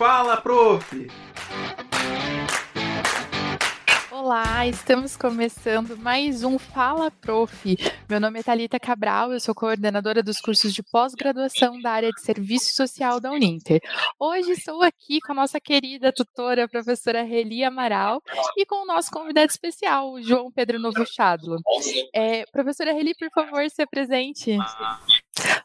Fala, prof! Olá, estamos começando mais um Fala Prof. Meu nome é Talita Cabral, eu sou coordenadora dos cursos de pós-graduação da área de Serviço Social da Uninter. Hoje estou aqui com a nossa querida tutora, a professora Reli Amaral, e com o nosso convidado especial, o João Pedro Novo Chadlo. É, professora Reli, por favor, se apresente.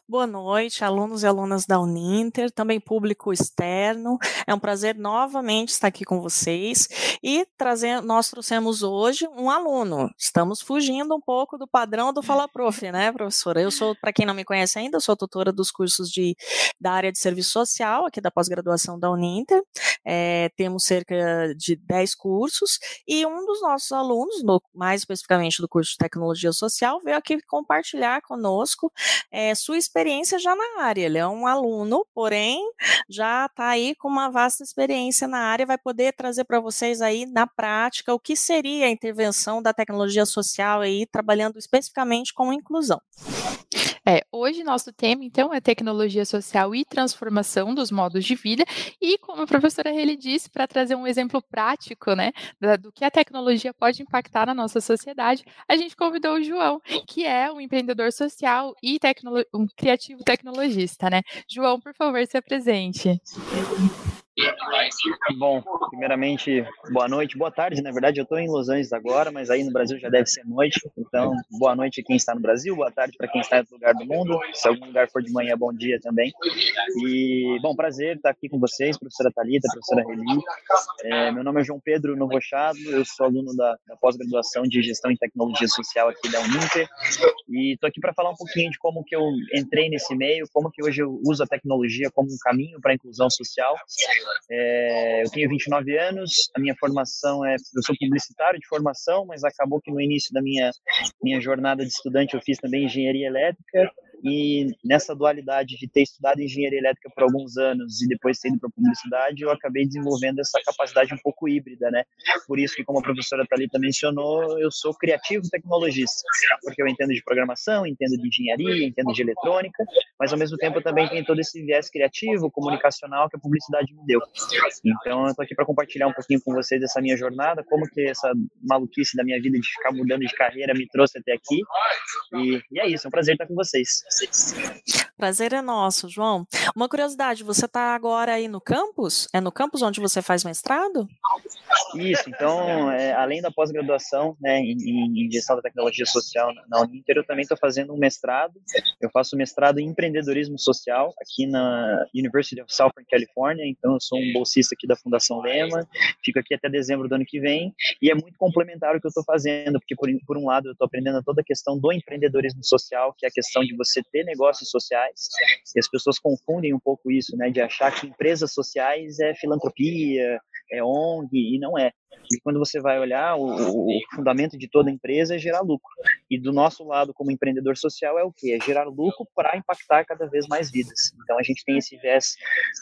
Boa noite, alunos e alunas da Uninter, também público externo. É um prazer novamente estar aqui com vocês e trazer, nós trouxemos hoje um aluno. Estamos fugindo um pouco do padrão do Fala Prof, né, professora? Eu sou, para quem não me conhece ainda, sou tutora dos cursos de, da área de serviço social, aqui da pós-graduação da Uninter. É, temos cerca de 10 cursos e um dos nossos alunos, no, mais especificamente do curso de tecnologia social, veio aqui compartilhar conosco é, sua experiência já na área. Ele é um aluno, porém já está aí com uma vasta experiência na área, vai poder trazer para vocês aí na prática o que seria a intervenção da tecnologia social aí, trabalhando especificamente com inclusão. É, hoje nosso tema, então, é tecnologia social e transformação dos modos de vida. E como a professora Reli disse, para trazer um exemplo prático, né, do que a tecnologia pode impactar na nossa sociedade, a gente convidou o João, que é um empreendedor social e um criativo tecnologista, né? João, por favor, se apresente. Bom, primeiramente, boa noite, boa tarde. Na verdade, eu estou em Los Angeles agora, mas aí no Brasil já deve ser noite. Então, boa noite quem está no Brasil, boa tarde para quem está em outro lugar do mundo. Se algum lugar for de manhã, bom dia também. E, bom, prazer estar aqui com vocês, professora Talita, professora Reli. É, meu nome é João Pedro Novochado, eu sou aluno da, da pós-graduação de Gestão em Tecnologia Social aqui da Uninter. E estou aqui para falar um pouquinho de como que eu entrei nesse meio, como que hoje eu uso a tecnologia como um caminho para a inclusão social. É, eu tenho 29 anos, a minha formação é, eu sou publicitário de formação, mas acabou que no início da minha minha jornada de estudante eu fiz também engenharia elétrica e nessa dualidade de ter estudado engenharia elétrica por alguns anos e depois ter ido para publicidade, eu acabei desenvolvendo essa capacidade um pouco híbrida, né? Por isso que, como a professora Thalita mencionou, eu sou criativo tecnologista, porque eu entendo de programação, entendo de engenharia, entendo de eletrônica, mas ao mesmo tempo também tenho todo esse viés criativo, comunicacional que a publicidade me deu. Então, eu estou aqui para compartilhar um pouquinho com vocês essa minha jornada, como que essa maluquice da minha vida de ficar mudando de carreira me trouxe até aqui. E, e é isso, é um prazer estar com vocês. Prazer é nosso, João. Uma curiosidade, você está agora aí no campus? É no campus onde você faz mestrado? Isso, então, é, além da pós-graduação né, em, em, gestão da tecnologia social na Uninter, eu também estou fazendo um mestrado. Eu faço mestrado em empreendedorismo social aqui na University of Southern California, então eu sou um bolsista aqui da Fundação Lema, fico aqui até dezembro do ano que vem, e é muito complementar o que eu estou fazendo, porque por, por um lado eu estou aprendendo toda a questão do empreendedorismo social, que é a questão de você ter negócios sociais, e as pessoas confundem um pouco isso, né, de achar que empresas sociais é filantropia, é ONG, e não é. E quando você vai olhar, o, o, fundamento de toda empresa é gerar lucro. E do nosso lado, como empreendedor social, é o quê? É gerar lucro para impactar cada vez mais vidas. Então a gente tem esse viés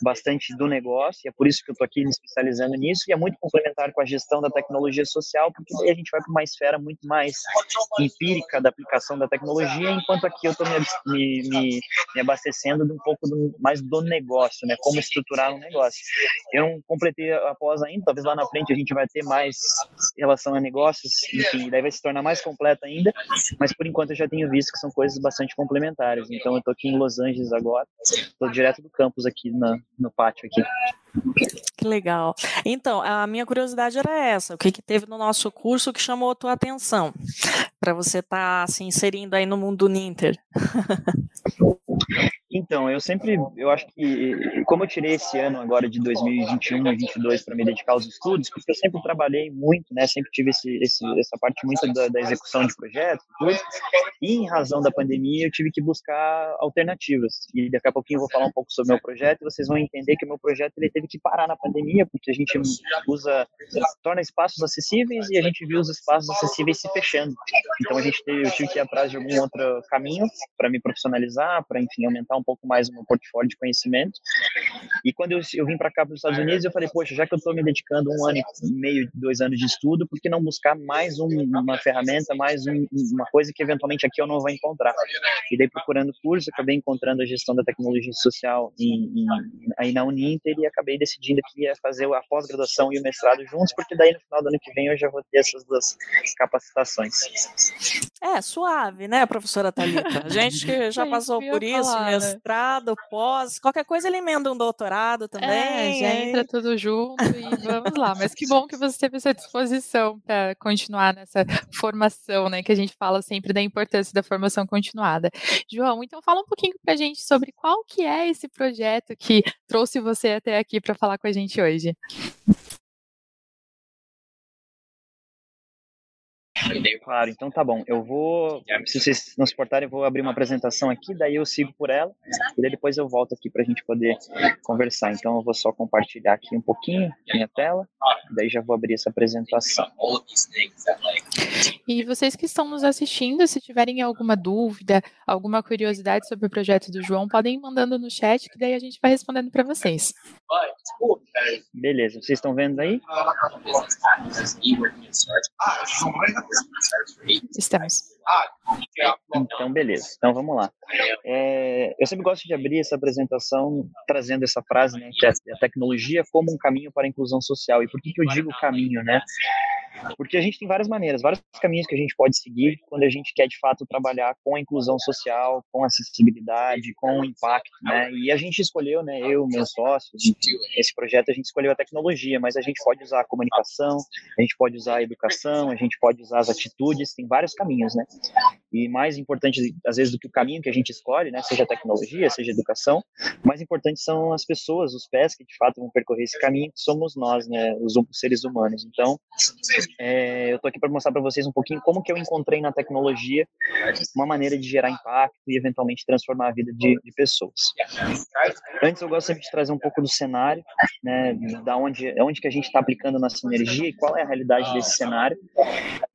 bastante do negócio, e é por isso que eu estou aqui me especializando nisso, e é muito complementar com a gestão da tecnologia social, porque daí a gente vai para uma esfera muito mais empírica da aplicação da tecnologia, enquanto aqui eu estou me, me, me, me, abastecendo de um pouco do, mais do negócio, né? Como estruturar um negócio. Eu não completei após ainda, talvez lá na frente a gente vai ter mais relação a negócios, enfim, daí vai se tornar mais completo ainda, mas por enquanto eu já tenho visto que são coisas bastante complementares. Então eu estou aqui em Los Angeles agora, estou direto do campus aqui na, no pátio aqui. Que legal. Então, a minha curiosidade era essa: o que, que teve no nosso curso que chamou a tua atenção para você estar tá, se inserindo aí no mundo Ninter? Então, eu sempre, eu acho que, como eu tirei esse ano agora de 2021 e 2022 para me dedicar aos estudos, porque eu sempre trabalhei muito, né, sempre tive esse, esse essa parte muito da, da, execução de projetos tudo, e em razão da pandemia eu tive que buscar alternativas, e daqui a pouquinho eu vou falar um pouco sobre o meu projeto, e vocês vão entender que o meu projeto ele teve que parar na pandemia, porque a gente usa, torna espaços acessíveis e a gente viu os espaços acessíveis se fechando, então a gente teve, eu tive que ir atrás de algum outro caminho para me profissionalizar, para, enfim, aumentar um um pouco mais no meu portfólio de conhecimento. E quando eu, eu vim para cá, para os Estados Unidos, eu falei, poxa, já que eu estou me dedicando um ano e meio, dois anos de estudo, por que não buscar mais um, uma ferramenta, mais um, uma coisa que eventualmente aqui eu não vou encontrar? E daí, procurando curso, acabei encontrando a gestão da tecnologia social em, em, aí na Uninter e acabei decidindo que ia fazer a pós-graduação e o mestrado juntos, porque daí no final do ano que vem eu já vou ter essas duas capacitações. É, suave, né, professora Thalita? A gente que já passou por isso, falar, né? Mestrado, pós, qualquer coisa ele emenda um doutorado também. É, já entra tudo junto e vamos lá. Mas que bom que você teve essa disposição para continuar nessa formação, né, que a gente fala sempre da importância da formação continuada. João, então fala um pouquinho para a gente sobre qual que é esse projeto que trouxe você até aqui para falar com a gente hoje. Claro, então tá bom. Eu vou, se vocês não se importarem, eu vou abrir uma apresentação aqui, daí eu sigo por ela, e daí depois eu volto aqui para a gente poder conversar. Então eu vou só compartilhar aqui um pouquinho minha tela, daí já vou abrir essa apresentação. E vocês que estão nos assistindo, se tiverem alguma dúvida, alguma curiosidade sobre o projeto do João, podem ir mandando no chat, que daí a gente vai respondendo para vocês. Beleza, vocês estão vendo aí? Estamos. Então, beleza. Então, vamos lá. É, eu sempre gosto de abrir essa apresentação trazendo essa frase, né, que é a tecnologia como um caminho para a inclusão social. E por que, que eu digo caminho, né? Porque a gente tem várias maneiras, vários caminhos que a gente pode seguir quando a gente quer de fato trabalhar com a inclusão social, com acessibilidade, com o impacto, né? E a gente escolheu, né, eu, meus sócios, esse projeto a gente escolheu a tecnologia, mas a gente pode usar a comunicação, a gente pode usar a educação, a gente pode usar as atitudes, tem vários caminhos, né? E mais importante, às vezes, do que o caminho que a gente escolhe, né, seja tecnologia, seja educação, mais importante são as pessoas, os pés que de fato vão percorrer esse caminho, que somos nós, né, os seres humanos. Então, é, eu estou aqui para mostrar para vocês um pouquinho como que eu encontrei na tecnologia uma maneira de gerar impacto e eventualmente transformar a vida de, de pessoas. Antes, eu gosto sempre de trazer um pouco do cenário, né, da onde, onde que a gente está aplicando nossa energia e qual é a realidade desse cenário.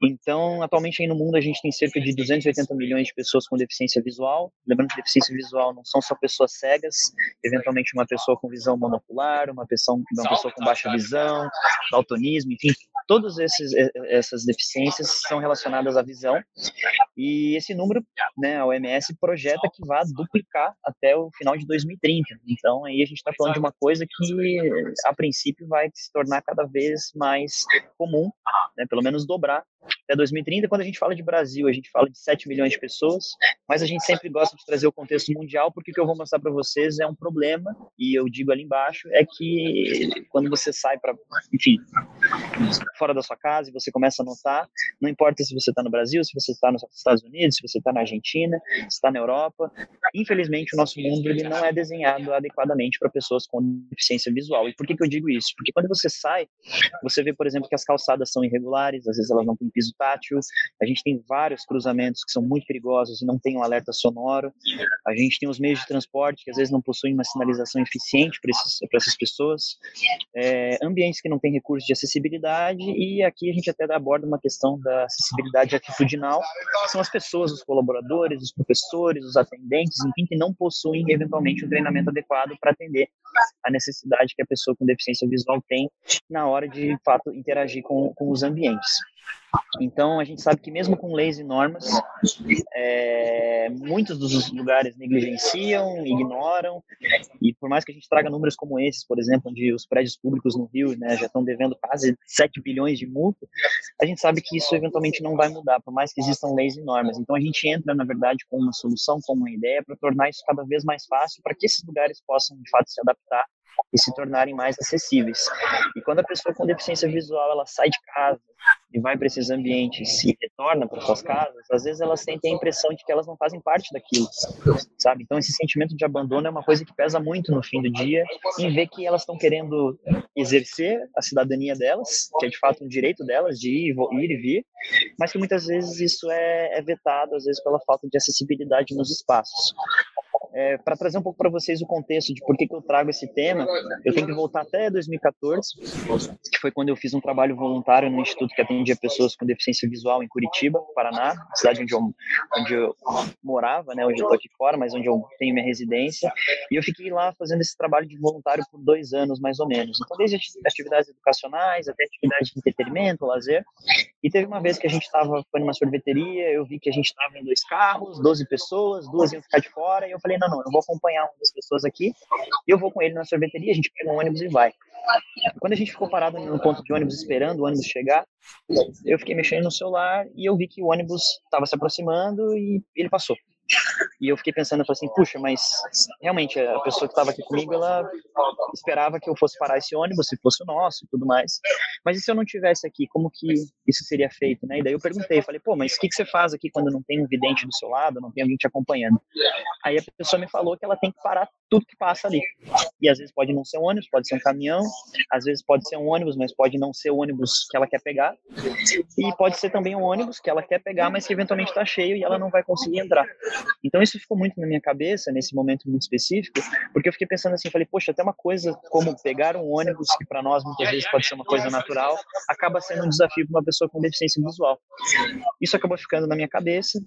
Então, atualmente aí no mundo a gente tem cerca de 280 milhões de pessoas com deficiência visual. Lembrando que deficiência visual não são só pessoas cegas, eventualmente uma pessoa com visão monocular, uma pessoa, uma pessoa com baixa visão, daltonismo, enfim, todas essas deficiências são relacionadas à visão. E esse número, né, a OMS projeta que vai duplicar até o final de 2030. Então, aí a gente está falando de uma coisa que, a princípio, vai se tornar cada vez mais comum, né, pelo menos dobrar até 2030. Quando a gente fala de Brasil, a gente fala de 7 milhões de pessoas, mas a gente sempre gosta de trazer o contexto mundial, porque o que eu vou mostrar para vocês é um problema, e eu digo ali embaixo, é que quando você sai para, enfim, fora da sua casa e você começa a notar, não importa se você está no Brasil, se você está nos Estados Unidos, se você está na Argentina, se está na Europa, infelizmente o nosso mundo ele não é desenhado adequadamente para pessoas com deficiência visual. E por que, que eu digo isso? Porque quando você sai, você vê, por exemplo, que as calçadas são irregulares, às vezes elas não têm piso tátil, a gente tem vários cruzamentos que são muito perigosos e não tem um alerta sonoro, a gente tem os meios de transporte que às vezes não possuem uma sinalização eficiente para essas pessoas, é, ambientes que não têm recursos de acessibilidade e aqui a gente até aborda uma questão da acessibilidade atitudinal, que são as pessoas, os colaboradores, os professores, os atendentes, enfim, que não possuem eventualmente um treinamento adequado para atender a necessidade que a pessoa com deficiência visual tem na hora de, de fato, interagir com, com os ambientes. Então, a gente sabe que mesmo com leis e normas, é, muitos dos lugares negligenciam, ignoram, e por mais que a gente traga números como esses, por exemplo, onde os prédios públicos no Rio né, já estão devendo quase 7 bilhões de multa, a gente sabe que isso eventualmente não vai mudar, por mais que existam leis e normas. Então, a gente entra, na verdade, com uma solução, com uma ideia, para tornar isso cada vez mais fácil, para que esses lugares possam, de fato, se adaptar e se tornarem mais acessíveis. E quando a pessoa com deficiência visual ela sai de casa e vai para esses ambientes e retorna para suas casas, às vezes elas sentem a impressão de que elas não fazem parte daquilo, sabe? Então esse sentimento de abandono é uma coisa que pesa muito no fim do dia, em ver que elas estão querendo exercer a cidadania delas, que é de fato um direito delas de ir, ir e vir, mas que muitas vezes isso é, é vetado, às vezes pela falta de acessibilidade nos espaços. É, para trazer um pouco para vocês o contexto de por que, que eu trago esse tema, eu tenho que voltar até 2014, que foi quando eu fiz um trabalho voluntário no instituto que atendia pessoas com deficiência visual em Curitiba, Paraná, cidade onde eu, onde eu morava, né? Hoje eu estou aqui fora, mas onde eu tenho minha residência. E eu fiquei lá fazendo esse trabalho de voluntário por dois anos, mais ou menos. Então, desde atividades educacionais até atividades de entretenimento, lazer. E teve uma vez que a gente estava, foi numa sorveteria, eu vi que a gente estava em dois carros, 12 pessoas, duas iam ficar de fora, e eu falei, não, não, eu vou acompanhar uma das pessoas aqui, eu vou com ele na sorveteria, a gente pega um ônibus e vai. Quando a gente ficou parado no ponto de ônibus esperando o ônibus chegar, eu fiquei mexendo no celular e eu vi que o ônibus estava se aproximando e ele passou. E eu fiquei pensando, eu falei assim, puxa, mas realmente a pessoa que estava aqui comigo, ela esperava que eu fosse parar esse ônibus, se fosse o nosso e tudo mais. Mas e se eu não tivesse aqui, como que isso seria feito, né? E daí eu perguntei, falei, pô, mas o que, que você faz aqui quando não tem um vidente do seu lado, não tem alguém te acompanhando? Aí a pessoa me falou que ela tem que parar tudo que passa ali. E às vezes pode não ser um ônibus, pode ser um caminhão, às vezes pode ser um ônibus, mas pode não ser o ônibus que ela quer pegar. E pode ser também um ônibus que ela quer pegar, mas que eventualmente está cheio e ela não vai conseguir entrar. Então isso ficou muito na minha cabeça nesse momento muito específico, porque eu fiquei pensando assim, falei, poxa, até uma coisa como pegar um ônibus que para nós muitas vezes pode ser uma coisa natural, acaba sendo um desafio para uma pessoa com deficiência visual. Isso acabou ficando na minha cabeça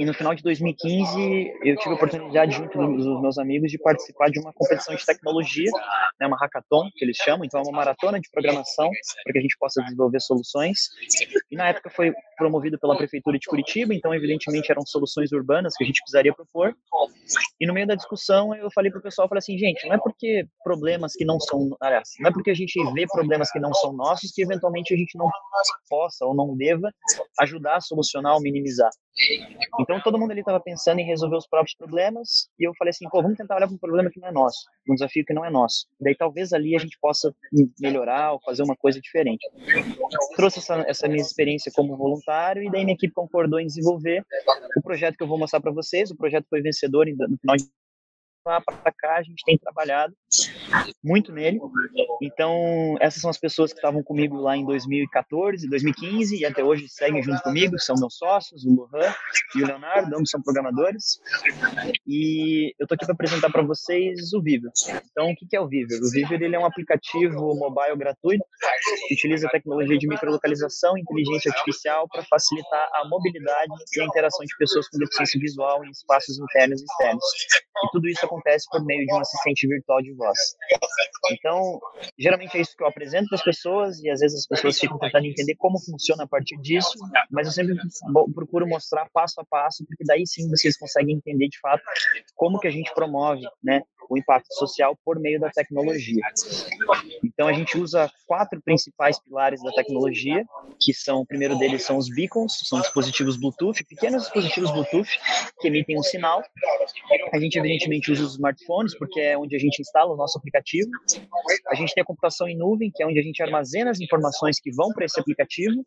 e no final de 2015 eu tive a oportunidade junto dos meus amigos de participar de uma competição de tecnologia, né, uma hackathon que eles chamam, então é uma maratona de programação para que a gente possa desenvolver soluções. E na época foi promovido pela prefeitura de Curitiba, então evidentemente eram soluções urbanas que a gente precisaria propor. E no meio da discussão eu falei para o pessoal, falei assim, gente, não é porque problemas que não são, aliás, não é porque a gente vê problemas que não são nossos que eventualmente a gente não possa ou não deva ajudar a solucionar ou minimizar. Então todo mundo ali estava pensando em resolver os próprios problemas e eu falei assim, pô, vamos tentar olhar para um problema que não é nosso, um desafio que não é nosso. Daí talvez ali a gente possa melhorar ou fazer uma coisa diferente. Trouxe essa, essa minha experiência como voluntário e daí minha equipe concordou em desenvolver o projeto que eu vou mostrar para vocês. O projeto foi vencedor no final de lá para cá a gente tem trabalhado muito nele. Então, essas são as pessoas que estavam comigo lá em 2014, 2015 e até hoje seguem junto comigo, são meus sócios, o Lohan e o Leonardo, ambos são programadores. E eu tô aqui para apresentar para vocês o Viver. Então, o que é o Viver? O Viver ele é um aplicativo mobile gratuito que utiliza tecnologia de microlocalização e inteligência artificial para facilitar a mobilidade e a interação de pessoas com deficiência visual em espaços internos e externos. E tudo isso acontece por meio de um assistente virtual de voz. Então, geralmente é isso que eu apresento para as pessoas e às vezes as pessoas ficam tentando entender como funciona a partir disso, mas eu sempre procuro mostrar passo a passo, porque daí sim vocês conseguem entender de fato como que a gente promove, né, o impacto social por meio da tecnologia. Então a gente usa quatro principais pilares da tecnologia, que são o primeiro deles são os beacons, são dispositivos Bluetooth, pequenos dispositivos Bluetooth que emitem um sinal. A gente evidentemente usa os smartphones porque é onde a gente instala o nosso aplicativo. A gente tem a computação em nuvem, que é onde a gente armazena as informações que vão para esse aplicativo,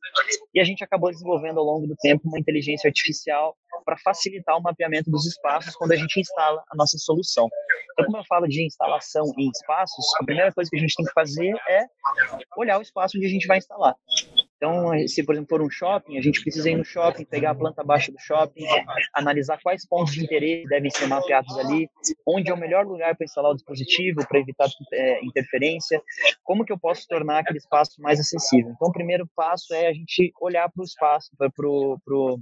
e a gente acabou desenvolvendo ao longo do tempo uma inteligência artificial para facilitar o mapeamento dos espaços quando a gente instala a nossa solução. Então, como eu falo de instalação em espaços, a primeira coisa que a gente tem que fazer é olhar o espaço onde a gente vai instalar. Então, se por exemplo for um shopping, a gente precisa ir no shopping, pegar a planta baixa do shopping, analisar quais pontos de interesse devem ser mapeados ali, onde é o melhor lugar para instalar o dispositivo, para evitar é, interferência, como que eu posso tornar aquele espaço mais acessível. Então, o primeiro passo é a gente olhar para o espaço, para o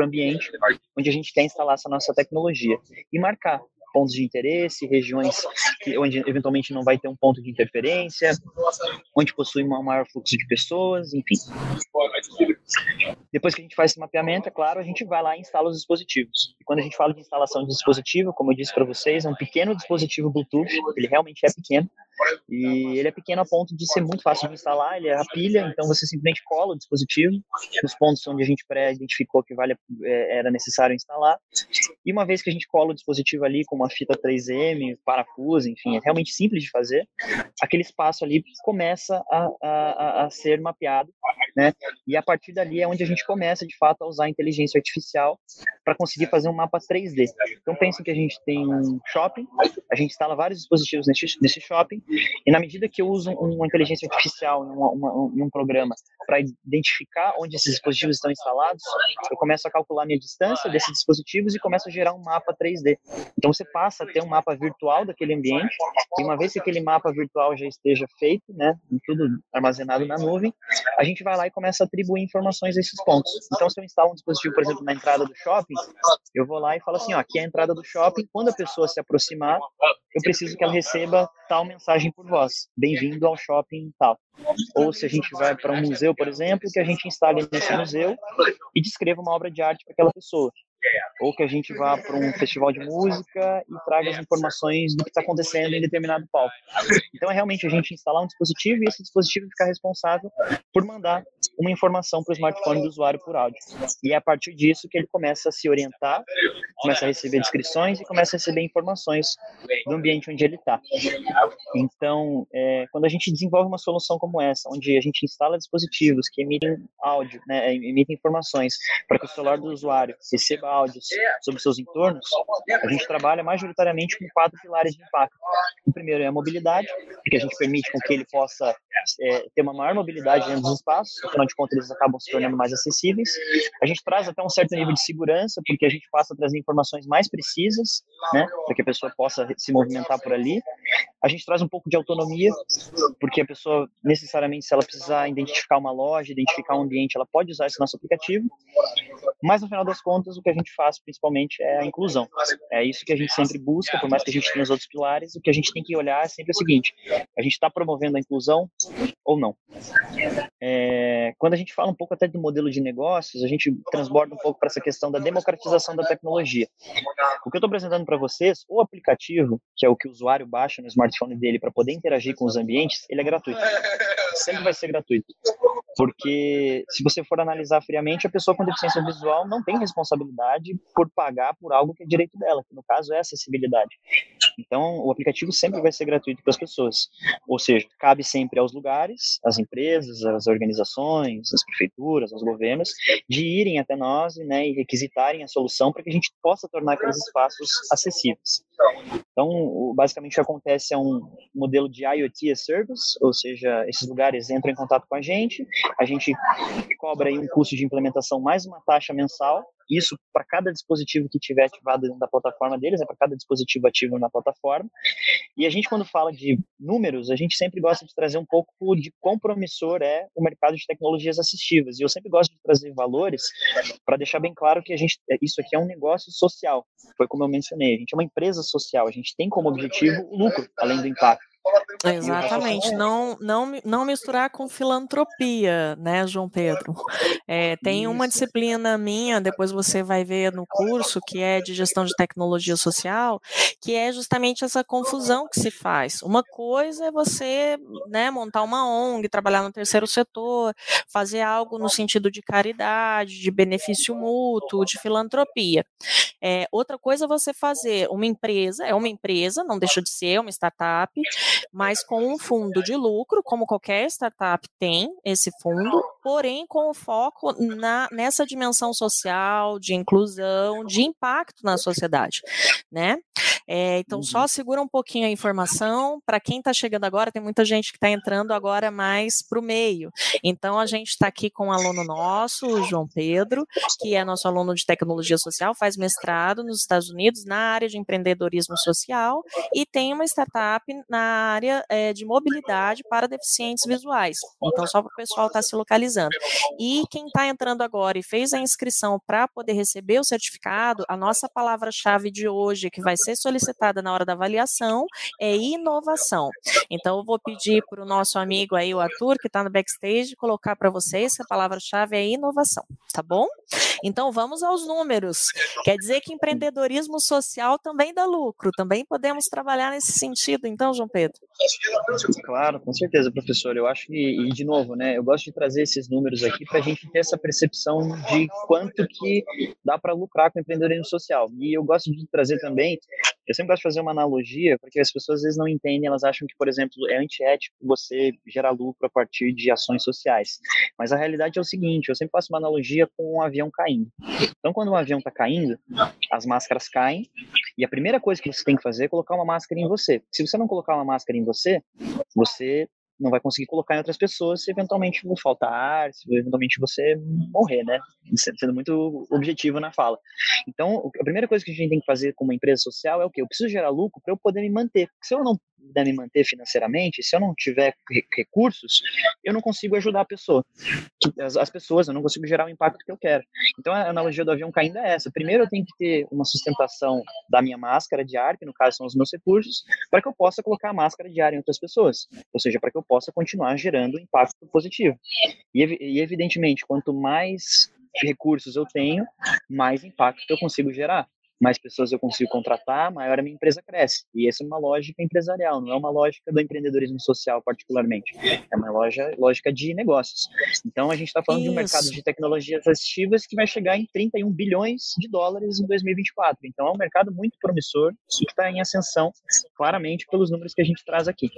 ambiente onde a gente quer instalar essa nossa tecnologia e marcar pontos de interesse, regiões que, onde eventualmente não vai ter um ponto de interferência, onde possui um maior fluxo de pessoas, enfim. Depois que a gente faz esse mapeamento, é claro, a gente vai lá e instala os dispositivos. E quando a gente fala de instalação de dispositivo, como eu disse para vocês, é um pequeno dispositivo Bluetooth, ele realmente é pequeno, e ele é pequeno a ponto de ser muito fácil de instalar, ele é a pilha, então você simplesmente cola o dispositivo nos pontos onde a gente pré-identificou que vale, é, era necessário instalar. E uma vez que a gente cola o dispositivo ali com uma fita 3M, parafuso, enfim, é realmente simples de fazer, aquele espaço ali começa a, a, a ser mapeado né? E a partir dali é onde a gente começa, de fato, a usar a inteligência artificial para conseguir fazer um mapa 3D. Então, pensem que a gente tem um shopping, a gente instala vários dispositivos nesse, nesse shopping, e na medida que eu uso uma inteligência artificial em um programa para identificar onde esses dispositivos estão instalados, eu começo a calcular a minha distância desses dispositivos e começo a gerar um mapa 3D. Então, você passa a ter um mapa virtual daquele ambiente, e uma vez que aquele mapa virtual já esteja feito, né, tudo armazenado na nuvem, a gente vai lá e começa a atribuir informações a esses pontos. Então, se eu instalo um dispositivo, por exemplo, na entrada do shopping, eu vou lá e falo assim, ó, aqui é a entrada do shopping, quando a pessoa se aproximar, eu preciso que ela receba tal mensagem por voz, bem-vindo ao shopping tal. Ou se a gente vai para um museu, por exemplo, que a gente instale nesse museu e descreva uma obra de arte para aquela pessoa ou que a gente vá para um festival de música e traga as informações do que está acontecendo em determinado palco. Então é realmente a gente instalar um dispositivo e esse dispositivo ficar responsável por mandar uma informação para o smartphone do usuário por áudio. E é a partir disso que ele começa a se orientar, começa a receber descrições e começa a receber informações do ambiente onde ele está. Então, é, quando a gente desenvolve uma solução como essa, onde a gente instala dispositivos que emitem áudio, né, emitem informações para que o celular do usuário receba áudios sobre seus entornos, a gente trabalha majoritariamente com quatro pilares de impacto. O primeiro é a mobilidade, porque a gente permite com que ele possa é, ter uma maior mobilidade dentro dos espaços, afinal de contas eles acabam se tornando mais acessíveis. A gente traz até um certo nível de segurança, porque a gente passa a trazer informações mais precisas, né, para que a pessoa possa se movimentar por ali. A gente traz um pouco de autonomia, porque a pessoa, necessariamente, se ela precisar identificar uma loja, identificar um ambiente, ela pode usar esse nosso aplicativo. Mas, no final das contas, o que a gente faz, principalmente, é a inclusão. É isso que a gente sempre busca, por mais que a gente tenha os outros pilares, o que a gente tem que olhar é sempre o seguinte, a gente está promovendo a inclusão ou não? É, quando a gente fala um pouco até do modelo de negócios, a gente transborda um pouco para essa questão da democratização da tecnologia. O que eu estou apresentando para vocês, o aplicativo, que é o que o usuário baixa no smartphone dele para poder interagir com os ambientes, ele é gratuito. Sempre vai ser gratuito. Porque se você for analisar friamente, a pessoa com deficiência visual não tem responsabilidade por pagar por algo que é direito dela, que no caso é acessibilidade. Então, o aplicativo sempre vai ser gratuito para as pessoas. Ou seja, cabe sempre aos lugares, às empresas, às organizações, às prefeituras, aos governos, de irem até nós né, e requisitarem a solução para que a gente possa tornar aqueles espaços acessíveis. Então, basicamente, o que acontece é um modelo de IoT as Service, ou seja, esses lugares entram em contato com a gente, a gente cobra aí um custo de implementação mais uma taxa mensal, isso para cada dispositivo que tiver ativado dentro da plataforma deles, é para cada dispositivo ativo na plataforma. E a gente, quando fala de números, a gente sempre gosta de trazer um pouco de quão promissor é o mercado de tecnologias assistivas. E eu sempre gosto de trazer valores para deixar bem claro que a gente, isso aqui é um negócio social. Foi como eu mencionei, a gente é uma empresa social, a gente tem como objetivo o lucro, além do impacto. Exatamente, não, não, não misturar com filantropia, né, João Pedro? É, tem uma disciplina minha, depois você vai ver no curso, que é de gestão de tecnologia social, que é justamente essa confusão que se faz. Uma coisa é você né, montar uma ONG, trabalhar no terceiro setor, fazer algo no sentido de caridade, de benefício mútuo, de filantropia. É, outra coisa é você fazer uma empresa, é uma empresa, não deixa de ser, uma startup, mas com um fundo de lucro, como qualquer startup tem esse fundo, porém com o foco na, nessa dimensão social, de inclusão, de impacto na sociedade, né? É, então, uhum. só segura um pouquinho a informação. Para quem está chegando agora, tem muita gente que está entrando agora mais para o meio. Então, a gente está aqui com um aluno nosso, o João Pedro, que é nosso aluno de tecnologia social, faz mestrado nos Estados Unidos na área de empreendedorismo social e tem uma startup na área é, de mobilidade para deficientes visuais. Então, só para o pessoal estar tá se localizando. E quem está entrando agora e fez a inscrição para poder receber o certificado, a nossa palavra-chave de hoje, que vai ser solicitada na hora da avaliação, é inovação. Então, eu vou pedir para o nosso amigo aí, o Arthur, que está no backstage, colocar para vocês que a palavra-chave é inovação, tá bom? Então, vamos aos números. Quer dizer que empreendedorismo social também dá lucro, também podemos trabalhar nesse sentido, então, João Pedro? Claro, com certeza, professor. Eu acho que, e de novo, né, eu gosto de trazer esses números aqui para a gente ter essa percepção de quanto que dá para lucrar com o empreendedorismo social. E eu gosto de trazer também Eu sempre gosto de fazer uma analogia, porque as pessoas às vezes não entendem, elas acham que, por exemplo, é antiético você gerar lucro a partir de ações sociais. Mas a realidade é o seguinte, eu sempre faço uma analogia com um avião caindo. Então, quando um avião está caindo, as máscaras caem, e a primeira coisa que você tem que fazer é colocar uma máscara em você. Se você não colocar uma máscara em você, você não vai conseguir colocar em outras pessoas se eventualmente faltar ar, se eventualmente você morrer, né? Sendo muito objetivo na fala. Então, a primeira coisa que a gente tem que fazer como empresa social é o quê? Eu preciso gerar lucro para eu poder me manter. Se eu não puder me manter financeiramente, se eu não tiver recursos, eu não consigo ajudar a pessoa. As, as pessoas, eu não consigo gerar o impacto que eu quero. Então, a analogia do avião caindo é essa. Primeiro, eu tenho que ter uma sustentação da minha máscara de ar, que no caso são os meus recursos, para que eu possa colocar a máscara de ar em outras pessoas. Ou seja, para que eu possa continuar gerando impacto positivo. E, e evidentemente, quanto mais recursos eu tenho, mais impacto eu consigo gerar mais pessoas eu consigo contratar, maior a minha empresa cresce. E essa é uma lógica empresarial, não é uma lógica do empreendedorismo social, particularmente. É uma loja, lógica de negócios. Então, a gente está falando Isso. de um mercado de tecnologias assistivas que vai chegar em 31 bilhões de dólares em 2024. Então, é um mercado muito promissor e que está em ascensão, claramente, pelos números que a gente traz aqui.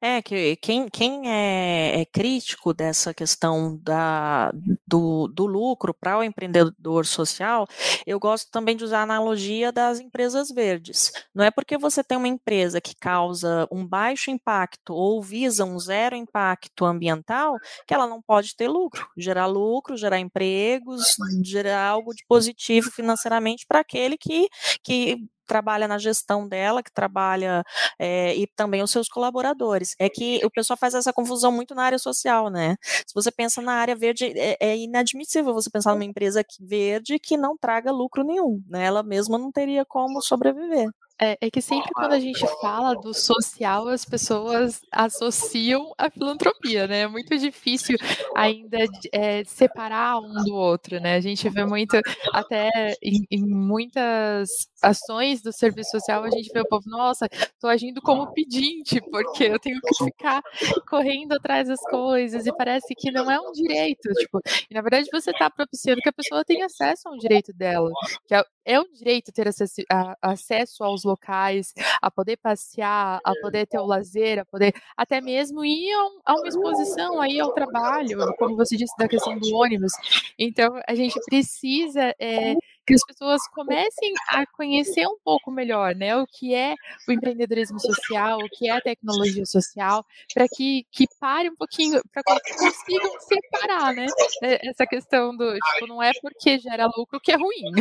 É, que quem, quem é, é crítico dessa questão da, do, do lucro para o empreendedor social, eu gosto também de usar a analogia das empresas verdes. Não é porque você tem uma empresa que causa um baixo impacto ou visa um zero impacto ambiental que ela não pode ter lucro. Gerar lucro, gerar empregos, gerar algo de positivo financeiramente para aquele que, que trabalha na gestão dela, que trabalha é, e também os seus colaboradores. É que o pessoal faz essa confusão muito na área social, né? Se você pensa na área verde, é, é inadmissível você pensar numa empresa verde que não traga lucro nenhum, né? Ela mesma não teria como sobreviver. É, é, que sempre quando a gente fala do social, as pessoas associam a filantropia, né? É muito difícil ainda é, separar um do outro, né? A gente vê muito, até em, em, muitas ações do serviço social, a gente vê o povo, nossa, estou agindo como pedinte, porque eu tenho que ficar correndo atrás das coisas, e parece que não é um direito, tipo, e na verdade você está propiciando que a pessoa tenha acesso a um direito dela, que é, é um direito ter acesso, a, acesso aos locais, a poder passear, a poder ter o lazer, a poder até mesmo ir a, um, uma exposição, aí ao trabalho, como você disse da questão do ônibus. Então, a gente precisa é, que as pessoas comecem a conhecer um pouco melhor, né, o que é o empreendedorismo social, o que é a tecnologia social, para que, que pare um pouquinho, para que consigam separar, né, essa questão do, tipo, não é porque gera lucro que é ruim.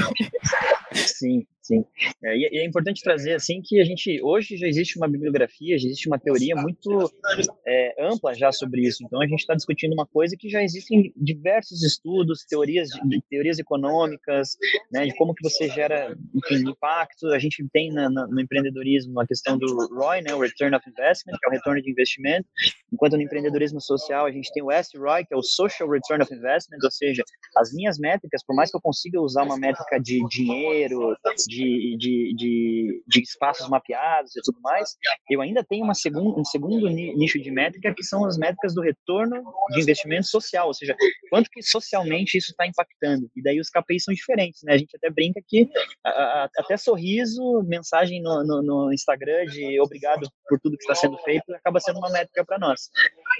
Sim, Sim. É, e é importante trazer assim que a gente hoje já existe uma bibliografia, já existe uma teoria muito é, ampla já sobre isso. Então a gente está discutindo uma coisa que já existem diversos estudos, teorias, teorias econômicas, né, de como que você gera enfim, impacto. A gente tem na, na, no empreendedorismo a questão do ROI, né, o Return of Investment, que é o retorno de investimento, enquanto no empreendedorismo social a gente tem o SROI, que é o Social Return of Investment, ou seja, as minhas métricas, por mais que eu consiga usar uma métrica de dinheiro, de de, de, de, de, espaços mapeados e tudo mais, eu ainda tenho uma segun, um segundo nicho de métrica que são as métricas do retorno de investimento social, ou seja, quanto que socialmente isso está impactando. E daí os KPIs são diferentes, né? A gente até brinca que até sorriso, mensagem no, no, no, Instagram de obrigado por tudo que está sendo feito acaba sendo uma métrica para nós.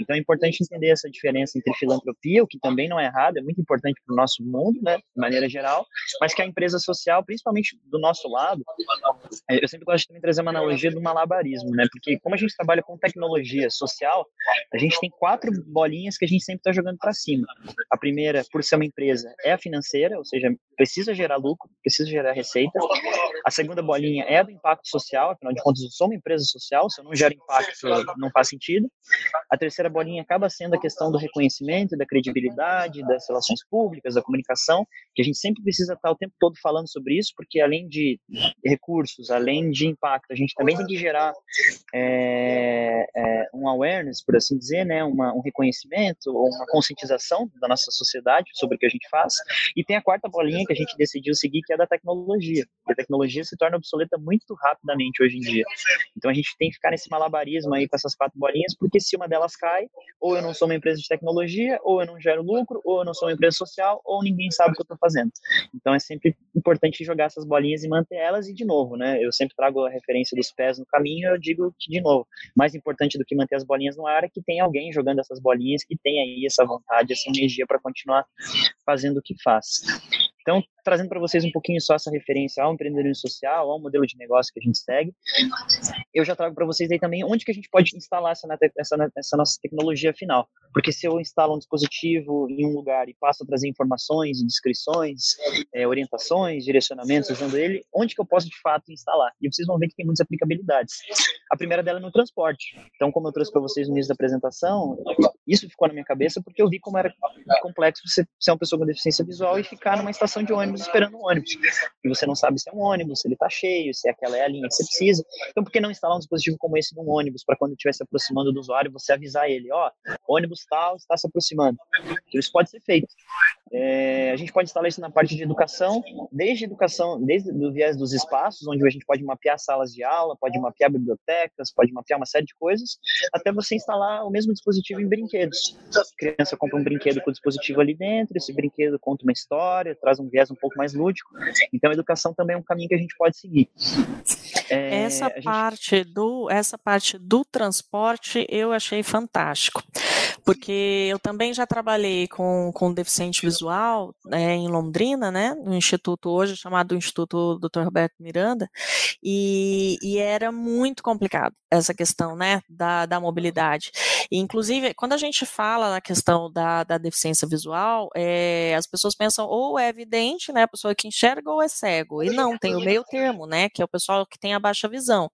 Então é importante entender essa diferença entre filantropia, o que também não é errado, é muito importante para o nosso mundo, né, de maneira geral, mas que a empresa social, principalmente do nosso lado, é, eu sempre gosto de trazer uma analogia do malabarismo, né? Porque como a gente trabalha com tecnologia social, a gente tem quatro bolinhas que a gente sempre está jogando para cima. A primeira, por ser uma empresa, é a financeira, ou seja, precisa gerar lucro, precisa gerar receita. A segunda bolinha é a do impacto social, afinal de contas, eu sou uma empresa social, se eu não gero impacto, não faz sentido. A terceira bolinha acaba sendo a questão do reconhecimento, da credibilidade, das relações públicas, da comunicação, que a gente sempre precisa estar o tempo todo falando sobre isso, porque além de recursos, além de impacto, a gente também tem que gerar é, é, um awareness, por assim dizer, né, uma, um reconhecimento, uma conscientização da nossa sociedade sobre o que a gente faz. E tem a quarta bolinha que a gente decidiu seguir, que é da tecnologia. a tecnologia se torna obsoleta muito rapidamente hoje em dia. Então a gente tem que ficar nesse malabarismo aí com essas quatro bolinhas, porque se uma delas cai, ou eu não sou uma empresa de tecnologia, ou eu não gero lucro, ou eu não sou uma empresa social, ou ninguém sabe o que eu estou fazendo. Então é sempre importante jogar essas bolinhas e manter elas, e de novo, né, eu sempre trago a referência dos pés no caminho, eu digo que, de novo, mais importante do que manter as bolinhas no ar é que tem alguém jogando essas bolinhas que tem aí essa vontade, essa energia para continuar fazendo o que faz. Então, trazendo para vocês um pouquinho só essa referência ao empreendedorismo social, ao modelo de negócio que a gente segue, eu já trago para vocês aí também onde que a gente pode instalar essa, essa, essa, nossa tecnologia final. Porque se eu instalo um dispositivo em um lugar e passo a trazer informações, descrições, é, orientações, direcionamentos usando ele, onde que eu posso de fato instalar? E vocês vão ver que tem muitas aplicabilidades. A primeira dela é no transporte. Então, como eu trouxe para vocês no início da apresentação, isso ficou na minha cabeça porque eu vi como era complexo você ser uma pessoa com deficiência visual e ficar numa estação de ônibus esperando um ônibus. E você não sabe se é um ônibus, se ele está cheio, se aquela é a linha que você precisa. Então, por que não instalar um dispositivo como esse num ônibus para quando estiver se aproximando do usuário, você avisar ele, ó, oh, ônibus tal está se aproximando. Isso pode ser feito. É, gente pode instalar isso na parte de educação, desde educação, desde o viés dos espaços, onde a gente pode mapear salas de aula, pode mapear bibliotecas, pode mapear uma série de coisas, até você instalar o mesmo dispositivo em brinquedos. A criança compra um brinquedo com o dispositivo ali dentro, esse brinquedo conta uma história, traz um viés um pouco mais lúdico. Então, a educação também é um caminho que a gente pode seguir. É, essa parte gente... do essa parte do transporte eu achei fantástico porque eu também já trabalhei com, com deficiente visual é, em Londrina, né, no instituto hoje chamado Instituto Dr. Roberto Miranda, e, e, era muito complicado essa questão, né, da, da mobilidade. E, inclusive, quando a gente fala na questão da, da deficiência visual, é, as pessoas pensam ou é evidente, né, a pessoa que enxerga ou é cego, e não, tem o meio termo, né, que é o pessoal que tem a baixa visão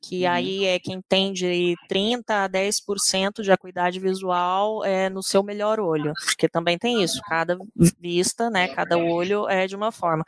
que uhum. aí é quem tem de 30 a 10% de acuidade visual é, no seu melhor olho, porque também tem isso, cada vista, né, cada olho é de uma forma.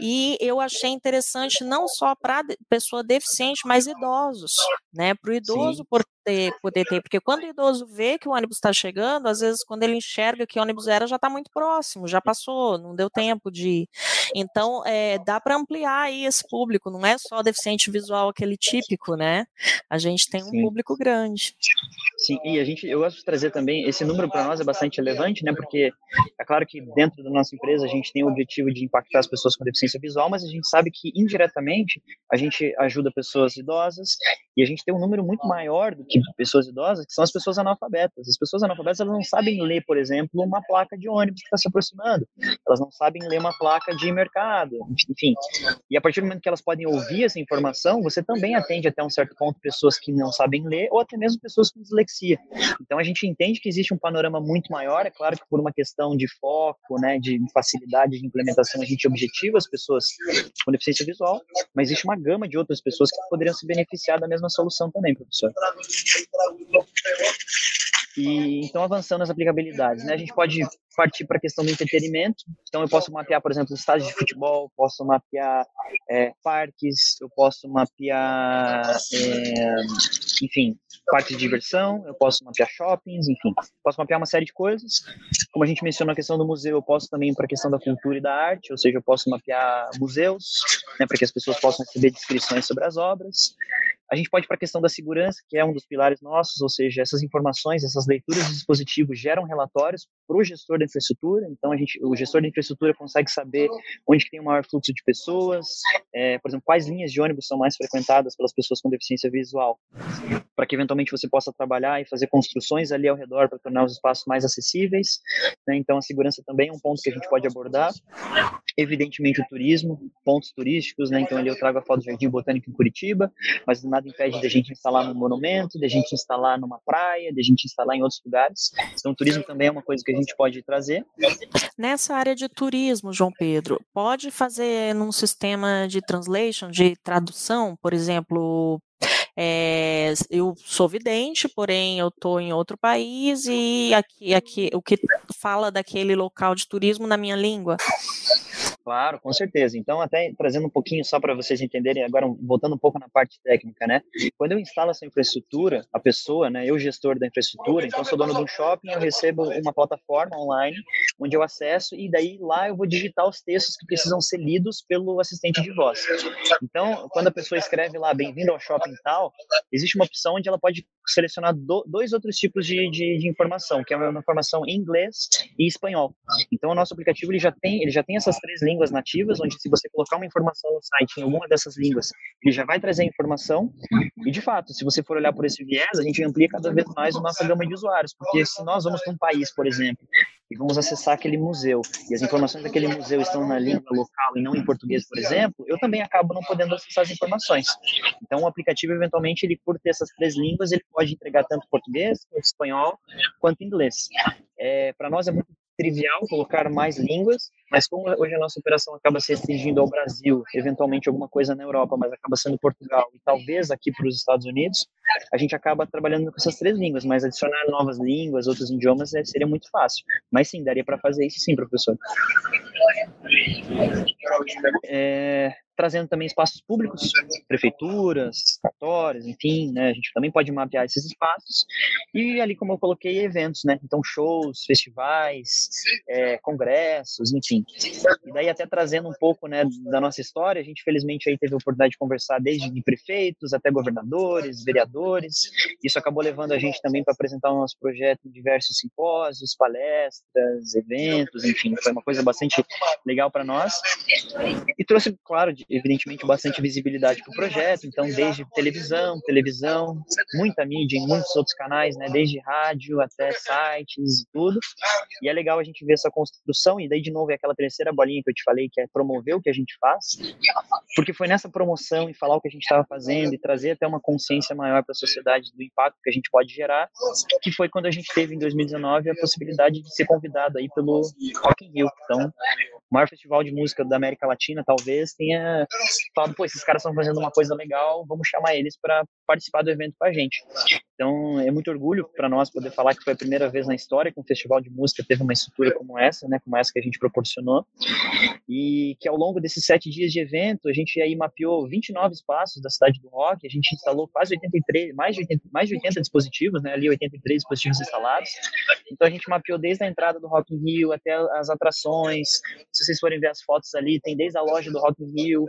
E eu achei interessante não só para pessoa deficiente, mas idosos, né, para o idoso por ter, poder ter, porque quando o idoso vê que o ônibus está chegando, às vezes quando ele enxerga que o ônibus era, já está muito próximo, já passou, não deu tempo de ir. Então, é, dá para ampliar aí esse público, não é só deficiente visual aquele típico, né? A gente tem um Sim. público grande. Sim, e a gente, eu gosto de trazer também, esse número para nós é bastante relevante, né? Porque é claro que dentro da nossa empresa a gente tem o objetivo de impactar as pessoas com deficiência visual, mas a gente sabe que indiretamente a gente ajuda pessoas idosas e a gente tem um número muito maior do que pessoas idosas, que são as pessoas analfabetas. As pessoas analfabetas elas não sabem ler, por exemplo, uma placa de ônibus que está se aproximando. Elas não sabem ler uma placa de mercado, enfim. E a partir do momento que elas podem ouvir essa informação, você também atende até um certo ponto pessoas que não sabem ler ou até mesmo pessoas com dislexia. Então a gente entende que existe um panorama muito maior. É claro que por uma questão de foco, né, de facilidade de implementação, a gente objetiva as pessoas com deficiência visual, mas existe uma gama de outras pessoas que poderiam se beneficiar da mesma mesma solução também, professor. E então avançando nas aplicabilidades, né? A gente pode partir para a questão do entretenimento. Então eu posso mapear, por exemplo, estádios de futebol, posso mapear é, parques, eu posso mapear, é, enfim, parques de diversão, eu posso mapear shoppings, enfim, posso mapear uma série de coisas. Como a gente mencionou a questão do museu, eu posso também para a questão da cultura e da arte, ou seja, eu posso mapear museus, né, para que as pessoas possam receber descrições sobre as obras. A gente pode para a questão da segurança, que é um dos pilares nossos, ou seja, essas informações, essas leituras dos dispositivos geram relatórios para o gestor da infraestrutura. Então, a gente, o gestor da infraestrutura consegue saber onde tem o maior fluxo de pessoas, é, por exemplo, quais linhas de ônibus são mais frequentadas pelas pessoas com deficiência visual, para que eventualmente você possa trabalhar e fazer construções ali ao redor para tornar os espaços mais acessíveis. Né? Então, a segurança também é um ponto que a gente pode abordar. Evidentemente, o turismo, pontos turísticos, né? Então, ali eu trago a foto do Jardim Botânico em Curitiba, mas nada impede de a gente instalar num monumento, de a gente instalar numa praia, de a gente instalar em outros lugares. Então, o turismo também é uma coisa que a gente pode trazer. Nessa área de turismo, João Pedro, pode fazer num sistema de translation, de tradução, por exemplo, é, eu sou vidente, porém eu estou em outro país e aqui, aqui o que fala daquele local de turismo na minha língua. Claro, com certeza. Então, até trazendo um pouquinho só para vocês entenderem, agora voltando um pouco na parte técnica, né? Quando eu instalo essa infraestrutura, a pessoa, né, eu gestor da infraestrutura, então sou dono de um shopping, eu recebo uma plataforma online onde eu acesso e daí lá eu vou digitar os textos que precisam ser lidos pelo assistente de voz. Então, quando a pessoa escreve lá, bem-vindo ao shopping tal, existe uma opção onde ela pode selecionar do, dois outros tipos de, de, de, informação, que é uma informação em inglês e espanhol. Então, o nosso aplicativo ele já tem ele já tem essas três línguas nativas, onde se você colocar uma informação no site em alguma dessas línguas, ele já vai trazer a informação. E de fato, se você for olhar por esse viés, a gente amplia cada vez mais a nossa gama de usuários, porque se nós vamos para um país, por exemplo, e vamos acessar aquele museu, e as informações daquele museu estão na língua local e não em português, por exemplo, eu também acabo não podendo acessar as informações. Então, o aplicativo, eventualmente, ele por ter essas três línguas, ele pode entregar tanto português, quanto espanhol, quanto inglês. É, Para nós é muito trivial colocar mais línguas, mas como hoje a nossa operação acaba se restringindo ao Brasil, eventualmente alguma coisa na Europa, mas acaba sendo Portugal e talvez aqui para os Estados Unidos, a gente acaba trabalhando com essas três línguas, mas adicionar novas línguas, outros idiomas é, seria muito fácil. Mas sim, daria para fazer isso sim, professor. É, trazendo também espaços públicos, prefeituras, cartórios, enfim, né, a gente também pode mapear esses espaços, e ali, como eu coloquei, eventos, né, então shows, festivais, é, congressos, enfim. E daí até trazendo um pouco, né, da nossa história, a gente felizmente aí teve a oportunidade de conversar desde de prefeitos até governadores, vereadores, isso acabou levando a gente também para apresentar o nosso projeto em diversos simpósios, palestras, eventos, enfim, foi uma coisa bastante legal para nós, e trouxe, claro, evidentemente, bastante visibilidade para o projeto. Então, desde televisão, televisão, muita mídia em muitos outros canais, né? Desde rádio até sites e tudo. E é legal a gente ver essa construção. E daí, de novo, é aquela terceira bolinha que eu te falei, que é promover o que a gente faz. Porque foi nessa promoção e falar o que a gente estava fazendo e trazer até uma consciência maior para a sociedade do impacto que a gente pode gerar, que foi quando a gente teve em 2019 a possibilidade de ser convidado aí pelo Rock in Rio. Então, maior festival de música da América Latina, talvez, tenha falado, pô, esses caras estão fazendo uma coisa legal, vamos chamar eles para participar do evento com a gente. Então, é muito orgulho para nós poder falar que foi a primeira vez na história que um festival de música teve uma estrutura como essa, né, como essa que a gente proporcionou, e que ao longo desses sete dias de evento, a gente aí mapeou 29 espaços da cidade do rock, a gente instalou quase 83, mais de 80, mais de 80 dispositivos, né, ali 83 dispositivos instalados, então a gente mapeou desde a entrada do Rock in Rio até as atrações, vocês forem ver as fotos ali, tem desde a loja do Rock in Rio,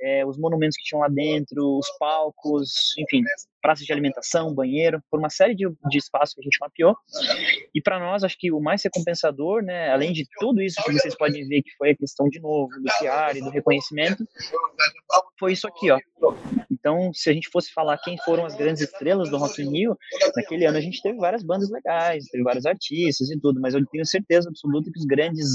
é, os monumentos que tinham lá dentro, os palcos, enfim, praças de alimentação, banheiro, por uma série de, de espaços que a gente mapeou. E para nós, acho que o mais recompensador, né, além de tudo isso que vocês podem ver que foi a questão de novo do PR e do reconhecimento, foi isso aqui, ó. Então, se a gente fosse falar quem foram as grandes estrelas do Rock in Rio, naquele ano a gente teve várias bandas legais, teve vários artistas e tudo, mas eu tenho certeza absoluta que os grandes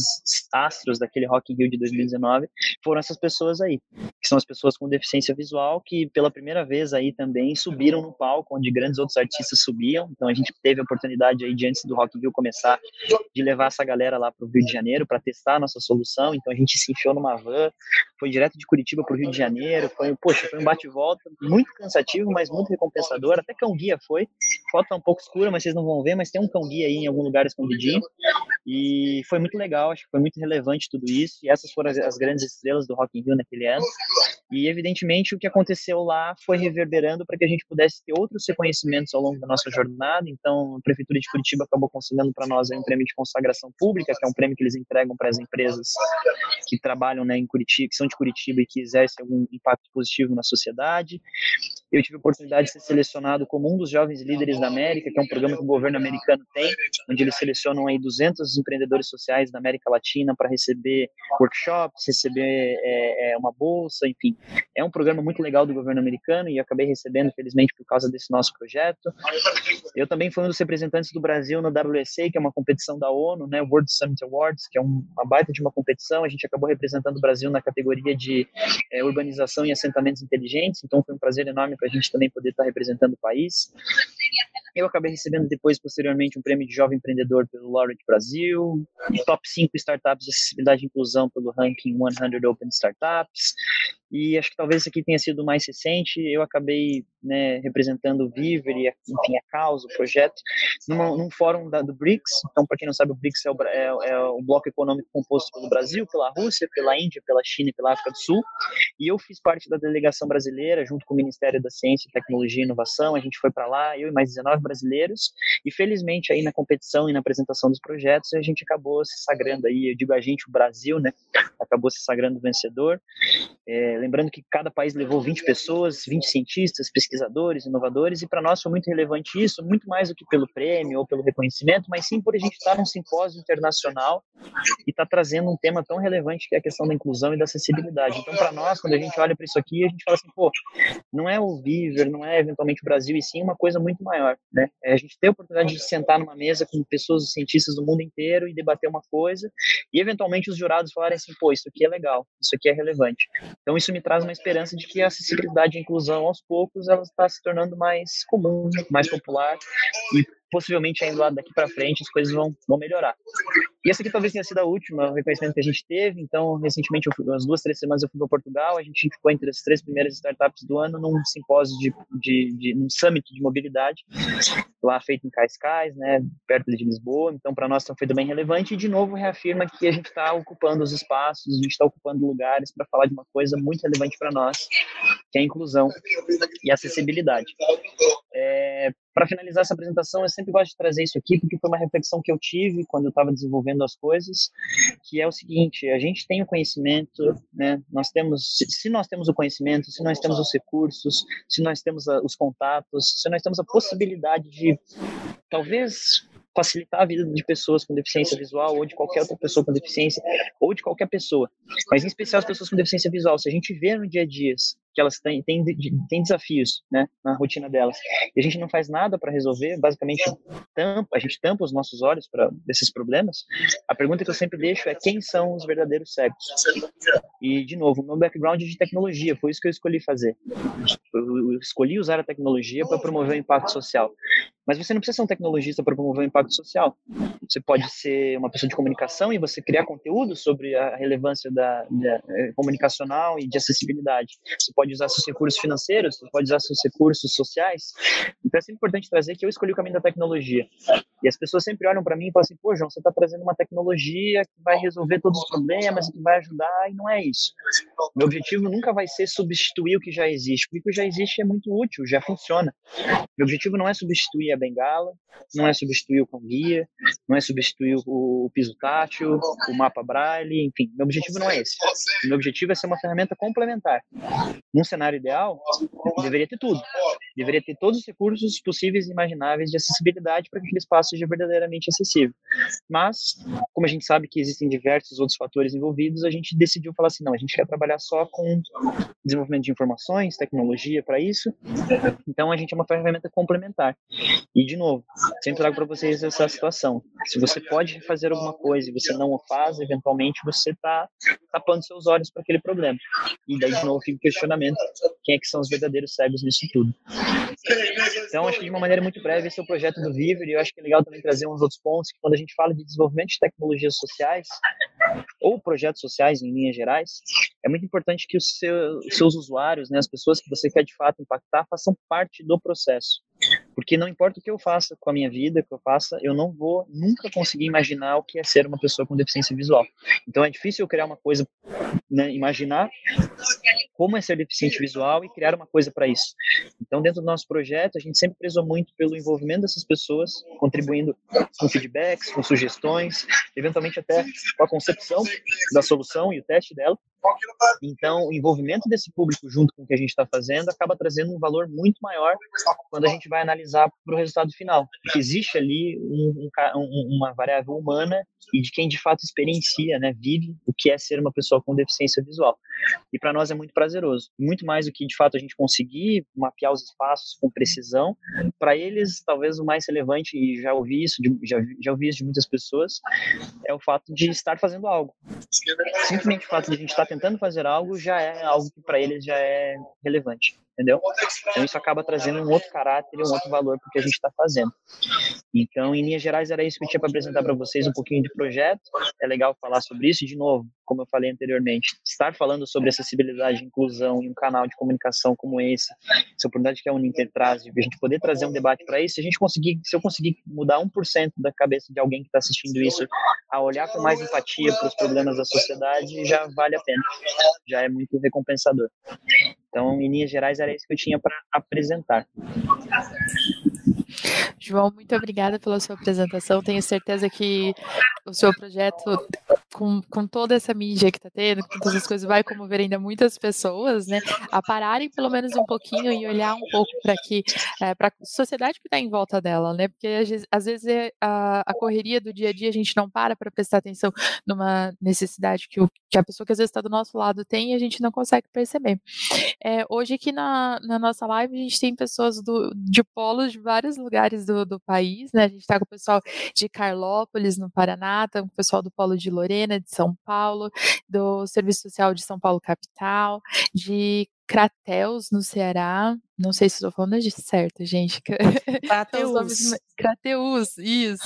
astros daquele Rock in Rio de 2019 foram essas pessoas aí, que são as pessoas com deficiência visual que pela primeira vez aí também subiram no palco onde grandes outros artistas subiam. Então a gente teve a oportunidade aí de antes do Rock in Rio começar de levar essa galera lá para o Rio de Janeiro para testar a nossa solução. Então a gente se enfiou numa van, foi direto de Curitiba para o Rio de Janeiro, foi, poxa, foi um bate-volta volta, muito cansativo, mas muito recompensador. Até cão guia foi. Foto tá um pouco escura, mas vocês não vão ver, mas tem um cão guia aí em algum lugar escondidinho. E foi muito legal, acho que foi muito relevante tudo isso. E essas foram as, as grandes estrelas do Rock in Rio naquele ano. E evidentemente o que aconteceu lá foi reverberando para que a gente pudesse ter outros reconhecimentos ao longo da nossa jornada. Então, a prefeitura de Curitiba acabou concedendo para nós um prêmio de consagração pública, que é um prêmio que eles entregam para as empresas que trabalham né, em Curitiba, que são de Curitiba e que exercem algum impacto positivo na sociedade. Eu tive a oportunidade de ser selecionado como um dos jovens líderes da América, que é um programa que o governo americano tem, onde eles selecionam aí 200 empreendedores sociais da América Latina para receber workshops, receber é, é, uma bolsa, enfim. É um programa muito legal do governo americano e acabei recebendo, felizmente, por causa desse nosso projeto. Eu também fui um dos representantes do Brasil no WSA, que é uma competição da ONU, né, World Summit Awards, que é uma baita de uma competição. A gente acabou representando o Brasil na categoria de é, urbanização e assentamentos inteligentes, então foi um prazer enorme para a gente também poder estar representando o país. Eu acabei recebendo depois, posteriormente, um prêmio de jovem empreendedor pelo Laureate Brasil, top 5 startups de acessibilidade e inclusão pelo ranking 100 Open Startups, e acho que talvez esse aqui tenha sido mais recente. Eu acabei né, representando o Viver e, enfim, a causa, o projeto, numa, num fórum da, do BRICS. Então, para quem não sabe, o BRICS é o, é, é o bloco econômico composto pelo Brasil, pela Rússia, pela Índia, pela China e pela África do Sul. E eu fiz parte da delegação brasileira, junto com o Ministério da Ciência, Tecnologia e Inovação. A gente foi para lá, eu e mais 19 brasileiros, e felizmente aí na competição e na apresentação dos projetos, a gente acabou se sagrando aí, eu digo a gente, o Brasil, né, acabou se sagrando vencedor, é, lembrando que cada país levou 20 pessoas, 20 cientistas, pesquisadores, inovadores, e para nós foi muito relevante isso, muito mais do que pelo prêmio ou pelo reconhecimento, mas sim por a gente estar num simpósio internacional e estar tá trazendo um tema tão relevante que é a questão da inclusão e da acessibilidade. Então, para nós, quando a gente olha para isso aqui, a gente fala assim, pô, não é o Viver, não é eventualmente o Brasil, e sim uma coisa muito maior, né? É a gente ter a oportunidade de sentar numa mesa com pessoas, cientistas do mundo inteiro e debater uma coisa, e eventualmente os jurados falarem assim, pô, isso aqui é legal, isso aqui é relevante. Então, isso me traz uma esperança de que a acessibilidade e a inclusão, aos poucos, ela está se tornando mais comum, mais popular, e possivelmente ainda daqui para frente as coisas vão, vão melhorar. E essa aqui talvez tenha sido a última reconhecimento que a gente teve. Então, recentemente, fui, umas duas, três semanas eu fui para Portugal. A gente ficou entre as três primeiras startups do ano num simpósio de, de, de num summit de mobilidade, lá feito em Cascais, né, perto de Lisboa. Então, para nós foi também relevante. E de novo reafirma que a gente está ocupando os espaços, a gente está ocupando lugares para falar de uma coisa muito relevante para nós, que é a inclusão e acessibilidade. É, para finalizar essa apresentação, eu sempre gosto de trazer isso aqui, porque foi uma reflexão que eu tive quando eu estava desenvolvendo as coisas, que é o seguinte, a gente tem o conhecimento, né, nós temos, se nós temos o conhecimento, se nós temos os recursos, se nós temos os contatos, se nós temos a possibilidade de, talvez, facilitar a vida de pessoas com deficiência visual ou de qualquer outra pessoa com deficiência ou de qualquer pessoa, mas em especial as pessoas com deficiência visual. Se a gente vê no dia a dia que elas têm, têm, têm desafios né, na rotina delas e a gente não faz nada para resolver, basicamente tampa, a gente tampa os nossos olhos para esses problemas, a pergunta que eu sempre deixo é quem são os verdadeiros cegos? E, de novo, meu background é de tecnologia, foi isso que eu escolhi fazer. Eu escolhi usar a tecnologia para promover o impacto social. Mas você não precisa ser um tecnologista para promover o impacto social. Você pode ser uma pessoa de comunicação e você criar conteúdo sobre a relevância da, da eh, comunicacional e de acessibilidade. Você pode usar seus recursos financeiros, você pode usar seus recursos sociais. Então é sempre importante trazer que eu escolhi o caminho da tecnologia. E as pessoas sempre olham para mim e falam assim: pô, João, você está trazendo uma tecnologia que vai resolver todos os problemas, que vai ajudar, e não é isso. Meu objetivo nunca vai ser substituir o que já existe, porque o que já existe é muito útil, já funciona. Meu objetivo não é substituir a bengala, não é substituir o com guia, não é substituir o, o piso tátil, o mapa braille, enfim, meu objetivo não é esse. Meu objetivo é ser uma ferramenta complementar. Num cenário ideal, deveria ter tudo. Deveria ter todos os recursos possíveis e imagináveis de acessibilidade para que aquele espaço seja verdadeiramente acessível. Mas, como a gente sabe que existem diversos outros fatores envolvidos, a gente decidiu falar assim, não, a gente quer trabalhar só com desenvolvimento de informações, tecnologia para isso. Então, a gente é uma ferramenta complementar. E, de novo, sempre trago para vocês essa situação. Se você pode fazer alguma coisa e você não o faz, eventualmente você está tapando seus olhos para aquele problema. E daí, de novo, fica o questionamento: quem é que são os verdadeiros cegos nisso tudo? Então, acho que de uma maneira muito breve, esse é o projeto do Viver, e eu acho que é legal também trazer uns outros pontos, que quando a gente fala de desenvolvimento de tecnologias sociais, ou projetos sociais em linhas gerais, é muito importante que os seu, seus usuários, né, as pessoas que você quer de fato impactar, façam parte do processo. Porque não importa o que eu faça com a minha vida, o que eu faça, eu não vou nunca conseguir imaginar o que é ser uma pessoa com deficiência visual. Então é difícil eu criar uma coisa, né, imaginar como é ser deficiente visual e criar uma coisa para isso. Então, dentro do nosso projeto, a gente sempre prezou muito pelo envolvimento dessas pessoas, contribuindo com feedbacks, com sugestões, eventualmente até com a concepção da solução e o teste dela. Então, o envolvimento desse público junto com o que a gente está fazendo acaba trazendo um valor muito maior quando a gente vai analisar para o resultado final. Porque existe ali um, um, uma variável humana e de quem de fato experiencia, né, vive o que é ser uma pessoa com deficiência visual. E para nós é muito prazeroso. Muito mais do que de fato a gente conseguir mapear os espaços com precisão. Para eles, talvez o mais relevante, e já ouvi isso, de, já, já ouvi isso de muitas pessoas, é o fato de estar fazendo algo. Simplesmente o fato de a gente estar tentando fazer algo já é algo que para eles já é relevante entendeu? Então isso acaba trazendo um outro caráter e um outro valor para o que a gente está fazendo. Então, em linhas gerais, era isso que eu tinha para apresentar para vocês um pouquinho de projeto. É legal falar sobre isso. E, de novo, como eu falei anteriormente, estar falando sobre acessibilidade e inclusão em um canal de comunicação como esse, essa oportunidade que a Uninter traz, de a gente poder trazer um debate para isso, se a gente conseguir, se eu conseguir mudar 1% da cabeça de alguém que está assistindo isso a olhar com mais empatia para os problemas da sociedade, já vale a pena. Já é muito recompensador. Então, em linhas gerais, era isso que eu tinha para apresentar. João, muito obrigada pela sua apresentação. Tenho certeza que o seu projeto, com, com toda essa mídia que está tendo, com todas as coisas, vai comover ainda muitas pessoas, né? A pararem pelo menos um pouquinho e olhar um pouco para que é, para a sociedade que está em volta dela, né? Porque às vezes é a, a, correria do dia a dia a gente não para para prestar atenção numa necessidade que, o, que a pessoa que às vezes está do nosso lado tem e a gente não consegue perceber. É, hoje aqui na, na nossa live a gente tem pessoas do, de polos de vários lugares do, do país, né? A gente está com o pessoal de Carlópolis, no Paraná, tá com o pessoal do Polo de Lorena, de São Paulo, do Serviço Social de São Paulo Capital, de Crateus, no Ceará. Não sei se estou falando de certo, gente. Crateus. Crateus, isso.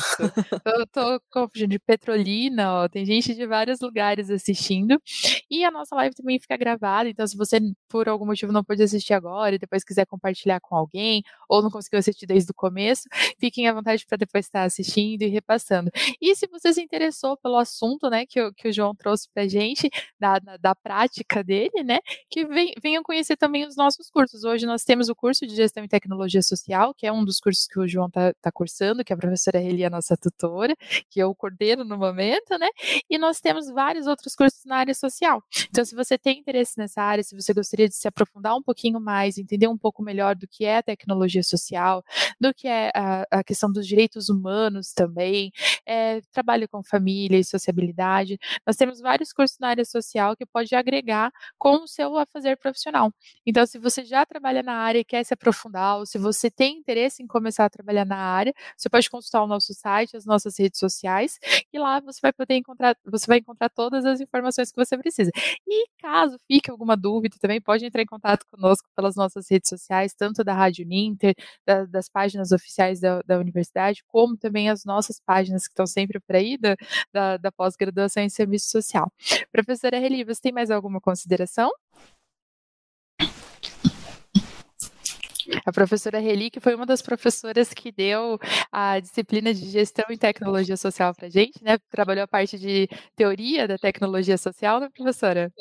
eu tô confundindo de Petrolina, ó. Tem gente de vários lugares assistindo. E a nossa live também fica gravada, então se você por algum motivo não pôde assistir agora e depois quiser compartilhar com alguém, ou não conseguiu assistir desde o começo, fiquem à vontade para depois estar assistindo e repassando. E se você se interessou pelo assunto, né, que, que o João trouxe pra gente, da, da, da prática dele, né, que venham conhecer também os nossos cursos. Hoje nós temos o curso de Gestão e Tecnologia Social, que é um dos cursos que o João está tá cursando, que a professora Reli é a nossa tutora, que eu coordeno no momento, né? E nós temos vários outros cursos na área social. Então, se você tem interesse nessa área, se você gostaria de se aprofundar um pouquinho mais, entender um pouco melhor do que é a tecnologia social, do que é a, a questão dos direitos humanos também, é, trabalho com família e sociabilidade, nós temos vários cursos na área social que pode agregar com o seu a fazer profissional profissional. Então, se você já trabalha na área e quer se aprofundar, ou se você tem interesse em começar a trabalhar na área, você pode consultar o nosso site, as nossas redes sociais, e lá você vai poder encontrar, você vai encontrar todas as informações que você precisa. E caso fique alguma dúvida, também pode entrar em contato conosco pelas nossas redes sociais, tanto da Rádio Ninter, da, das páginas oficiais da, da, universidade, como também as nossas páginas que estão sempre por aí da, da, da pós-graduação em serviço social. Professora Reli, você tem mais alguma consideração? A professora Reli, que foi uma das professoras que deu a disciplina de gestão e tecnologia social para gente, né? Trabalhou a parte de teoria da tecnologia social, né, professora?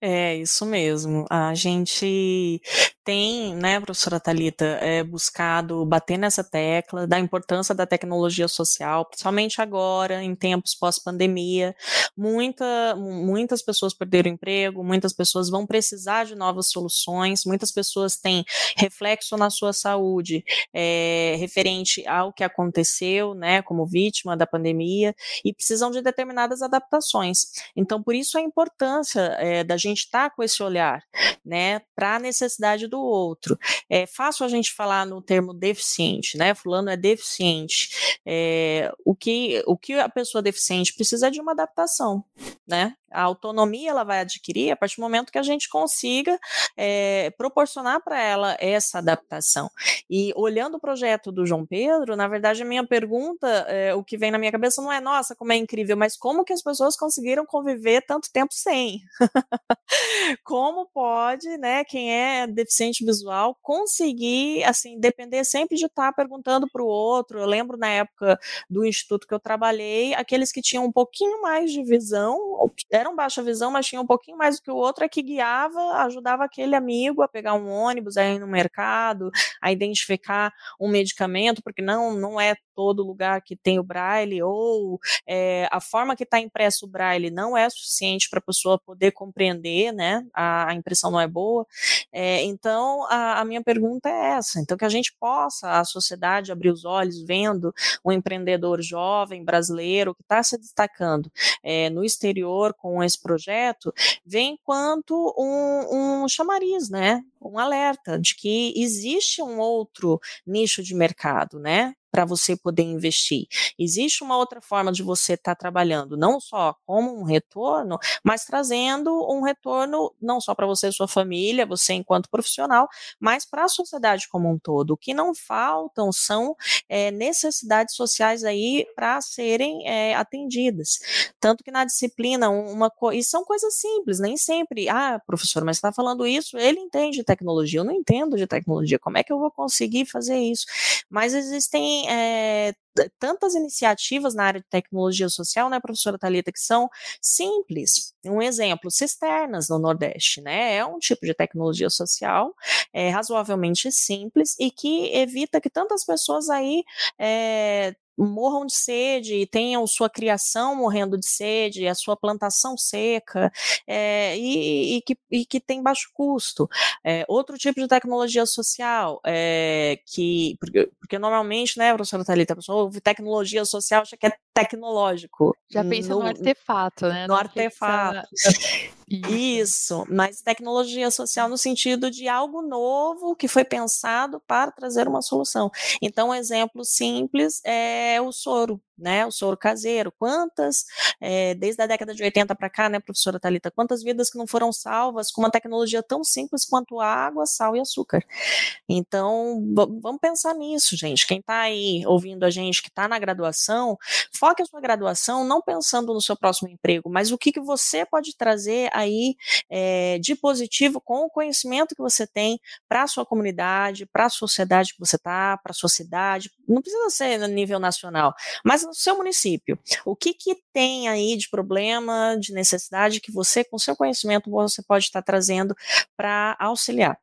É, isso mesmo. A gente tem, né, professora Talita, é, buscado bater nessa tecla da importância da tecnologia social, principalmente agora, em tempos pós-pandemia. Muita, muitas pessoas perderam emprego, muitas pessoas vão precisar de novas soluções, muitas pessoas têm reflexo na sua saúde é, referente ao que aconteceu, né, como vítima da pandemia, e precisam de determinadas adaptações. Então, por isso a importância é, da gente estar tá com esse olhar, né, para a necessidade do do outro. É fácil a gente falar no termo deficiente, né? Fulano é deficiente. É, o, que, o que a pessoa deficiente precisa é de uma adaptação, né? A autonomia ela vai adquirir a partir do momento que a gente consiga é, proporcionar para ela essa adaptação. E olhando o projeto do João Pedro, na verdade, a minha pergunta, é, o que vem na minha cabeça não é, nossa, como é incrível, mas como que as pessoas conseguiram conviver tanto tempo sem? como pode, né, quem é deficiente visual, conseguir, assim, depender sempre de estar perguntando para o outro. Eu lembro na época do instituto que eu trabalhei, aqueles que tinham um pouquinho mais de visão, eram baixa visão, mas tinham um pouquinho mais do que o outro, é que guiava, ajudava aquele amigo a pegar um ônibus, a ir no mercado, a identificar um medicamento, porque não, não é todo lugar que tem o braille, ou é, a forma que está impresso o braille não é suficiente para a pessoa poder compreender, né? A, a impressão não é boa. É, então, a, a, minha pergunta é essa: então, que a gente possa, a sociedade, abrir os olhos vendo um empreendedor jovem brasileiro que está se destacando é, no exterior com esse projeto, vem enquanto um, um chamariz, né? Um alerta de que existe um outro nicho de mercado, né? Para você poder investir. Existe uma outra forma de você estar tá trabalhando, não só como um retorno, mas trazendo um retorno não só para você e sua família, você enquanto profissional, mas para a sociedade como um todo. O que não faltam são é, necessidades sociais aí para serem é, atendidas. Tanto que na disciplina, uma e são coisas simples, nem sempre, ah, professor, mas está falando isso, ele entende de tecnologia, eu não entendo de tecnologia, como é que eu vou conseguir fazer isso? Mas existem é, tantas iniciativas na área de tecnologia social, né, professora Talita, que são simples. Um exemplo, cisternas no Nordeste, né? É um tipo de tecnologia social é, razoavelmente simples e que evita que tantas pessoas aí é, morram de sede e tenham sua criação morrendo de sede, a sua plantação seca, é, e, e, que, e, que, tem baixo custo. É, outro tipo de tecnologia social, é, que, porque, porque, normalmente, né, professora Thalita, a pessoa ouve tecnologia social, acha que é tecnológico. Já pensa no, no artefato, né? No Não artefato. Isso. Isso, mas tecnologia social no sentido de algo novo que foi pensado para trazer uma solução. Então, um exemplo simples é o soro, né? O soro caseiro. Quantas, é, desde a década de 80 para cá, né, professora Talita, quantas vidas que não foram salvas com uma tecnologia tão simples quanto água, sal e açúcar. Então, vamos pensar nisso, gente. Quem está aí ouvindo a gente que está na graduação, foque a sua graduação não pensando no seu próximo emprego, mas o que, que você pode trazer aí é, de positivo com o conhecimento que você tem para a sua comunidade, para a sociedade que você está, para a sua cidade. Não precisa ser no nível nacional, mas no seu município. O que, que tem aí de problema, de necessidade que você, com seu conhecimento, você pode estar trazendo para auxiliar?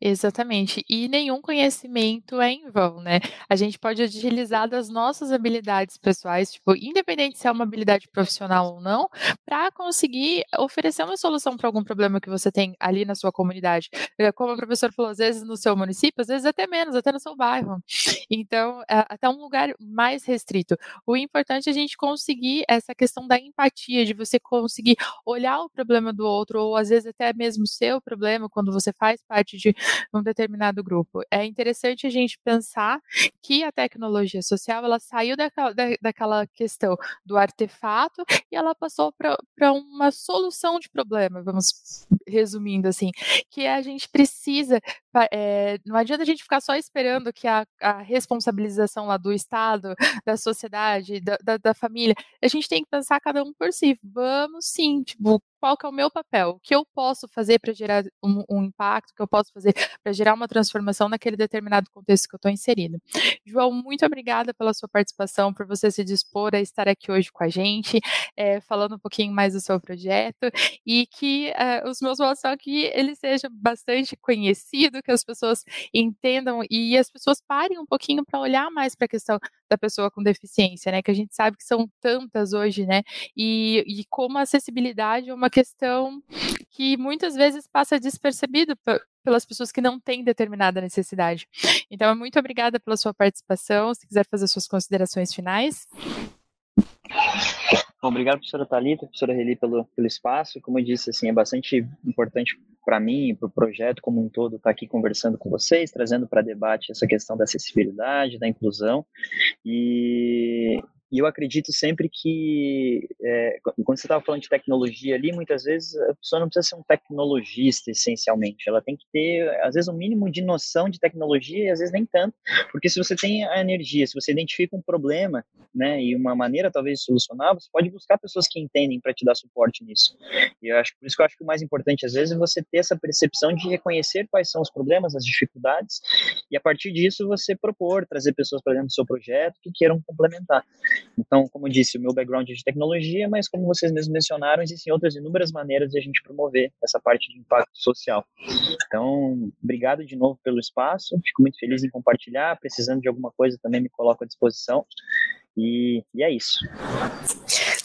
Exatamente. E nenhum conhecimento é em vão, né? A gente pode utilizar das nossas habilidades pessoais, tipo, independente se é uma habilidade profissional ou não, para conseguir oferecer uma solução para algum problema que você tem ali na sua comunidade. Eh, como o professor falou, às vezes no seu município, às vezes até menos, até no seu bairro. Então, até um lugar mais restrito. O importante é a gente conseguir essa questão da empatia, de você conseguir olhar o problema do outro, ou às vezes até mesmo o seu problema, quando você faz parte de um determinado grupo. É interessante a gente pensar que a tecnologia social ela saiu daquela, da, daquela questão do artefato e ela passou para uma solução de problema, vamos resumindo assim, que a gente precisa, é, não adianta a gente ficar só esperando que a, a responsabilização lá do Estado, da sociedade, da, da, da família, a gente tem que pensar cada um por si. Vamos sim, tipo, qual que é o meu papel, o que eu posso fazer para gerar um, um, impacto, o que eu posso fazer para gerar uma transformação naquele determinado contexto que eu estou inserido. João, muito obrigada pela sua participação, por você se dispor a estar aqui hoje com a gente, é, falando um pouquinho mais do seu projeto e que é, os meus votos são que ele seja bastante conhecido, que as pessoas entendam e as pessoas parem um pouquinho para olhar mais para a questão da pessoa com deficiência, né? Que a gente sabe que são tantas hoje, né? E, e como a acessibilidade é uma questão que muitas vezes passa despercebido pelas pessoas que não têm determinada necessidade. Então, muito obrigada pela sua participação. Se quiser fazer suas considerações finais. Bom, obrigado, professora Thalita, professora Reli, pelo, pelo espaço. Como eu disse, assim, é bastante importante para mim, para o projeto como um todo, estar tá aqui conversando com vocês, trazendo para debate essa questão da acessibilidade, da inclusão. E, e eu acredito sempre que, é, quando você estava falando de tecnologia ali, muitas vezes a pessoa não precisa ser um tecnologista, essencialmente. Ela tem que ter, às vezes, um mínimo de noção de tecnologia e às vezes nem tanto. Porque se você tem a energia, se você identifica um problema, né, e uma maneira talvez de solucionar, você pode buscar pessoas que entendem para te dar suporte nisso. E eu acho por isso que eu acho que o mais importante, às vezes, é você ter essa percepção de reconhecer quais são os problemas, as dificuldades, e a partir disso você propor, trazer pessoas para dentro do seu projeto que queiram complementar. Então, como eu disse, o meu background é de tecnologia, mas como vocês mesmos mencionaram, existem outras inúmeras maneiras de a gente promover essa parte de impacto social. Então, obrigado de novo pelo espaço, fico muito feliz em compartilhar, precisando de alguma coisa também me coloco à disposição. E, e é isso.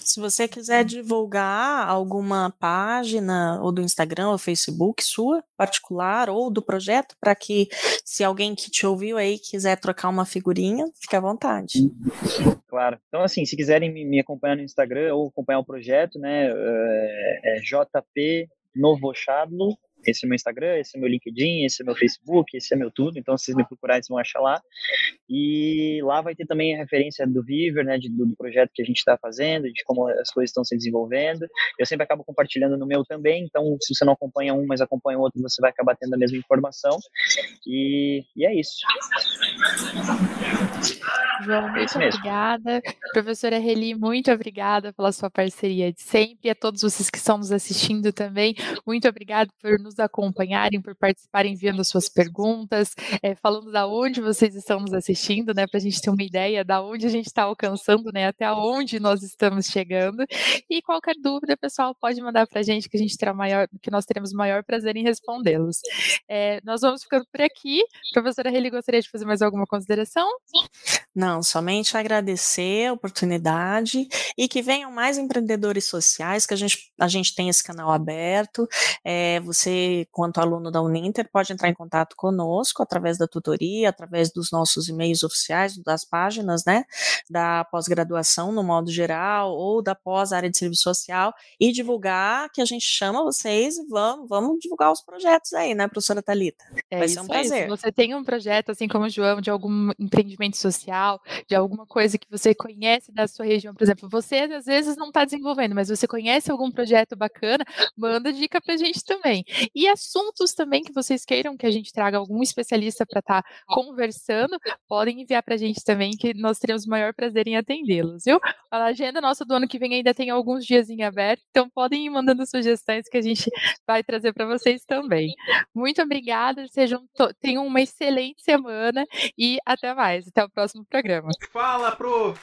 Se você quiser divulgar alguma página ou do Instagram ou Facebook sua, particular, ou do projeto, para que se alguém que te ouviu aí quiser trocar uma figurinha, fique à vontade. Claro. Então, assim, se quiserem me acompanhar no Instagram ou acompanhar o projeto, né, é, é JP Novochadlo, esse é meu Instagram, esse é meu LinkedIn, esse é meu Facebook, esse é meu tudo. Então, se vocês me procurarem, vocês vão achar lá. E lá vai ter também a referência do Viver, né, de, do projeto que a gente está fazendo, de como as coisas estão se desenvolvendo. Eu sempre acabo compartilhando no meu também. Então, se você não acompanha um, mas acompanha o outro, você vai acabar tendo a mesma informação. E, e é isso. João, é muito obrigada. Professora Reli, muito obrigada pela sua parceria de sempre. E a todos vocês que estão nos assistindo também, muito obrigada por nos acompanharem, por participarem enviando suas perguntas, é, falando da onde vocês estão nos assistindo, né? Para a gente ter uma ideia da onde a gente está alcançando, né? Até onde nós estamos chegando. E qualquer dúvida, pessoal, pode mandar para a gente que a gente terá maior, que nós teremos maior prazer em respondê-los. É, nós vamos ficando por aqui. Professora Reli, gostaria de fazer mais alguma consideração? Não, somente agradecer a oportunidade e que venham mais empreendedores sociais, que a gente, a gente tem esse canal aberto. É, você, quanto aluno da Uninter, pode entrar em contato conosco através da tutoria, através dos nossos e-mails oficiais, das páginas, né, da pós-graduação no modo geral ou da pós-área de serviço social e divulgar que a gente chama vocês e vamos, vamos divulgar os projetos aí, né, professora Thalita? É Vai ser um prazer. Aí, se você tem um projeto, assim como o João, de algum empreendimento social, de alguma coisa que você conhece da sua região, por exemplo, você às vezes não está desenvolvendo, mas você conhece algum projeto bacana, manda dica para a gente também. E assuntos também que vocês queiram que a gente traga algum especialista para estar tá conversando, podem enviar para a gente também, que nós teremos o maior prazer em atendê-los, viu? A agenda nossa do ano que vem ainda tem alguns dias em aberto, então podem ir mandando sugestões que a gente vai trazer para vocês também. Muito obrigada, sejam tenham uma excelente semana e até mais. Até o próximo programa. Fala, prof!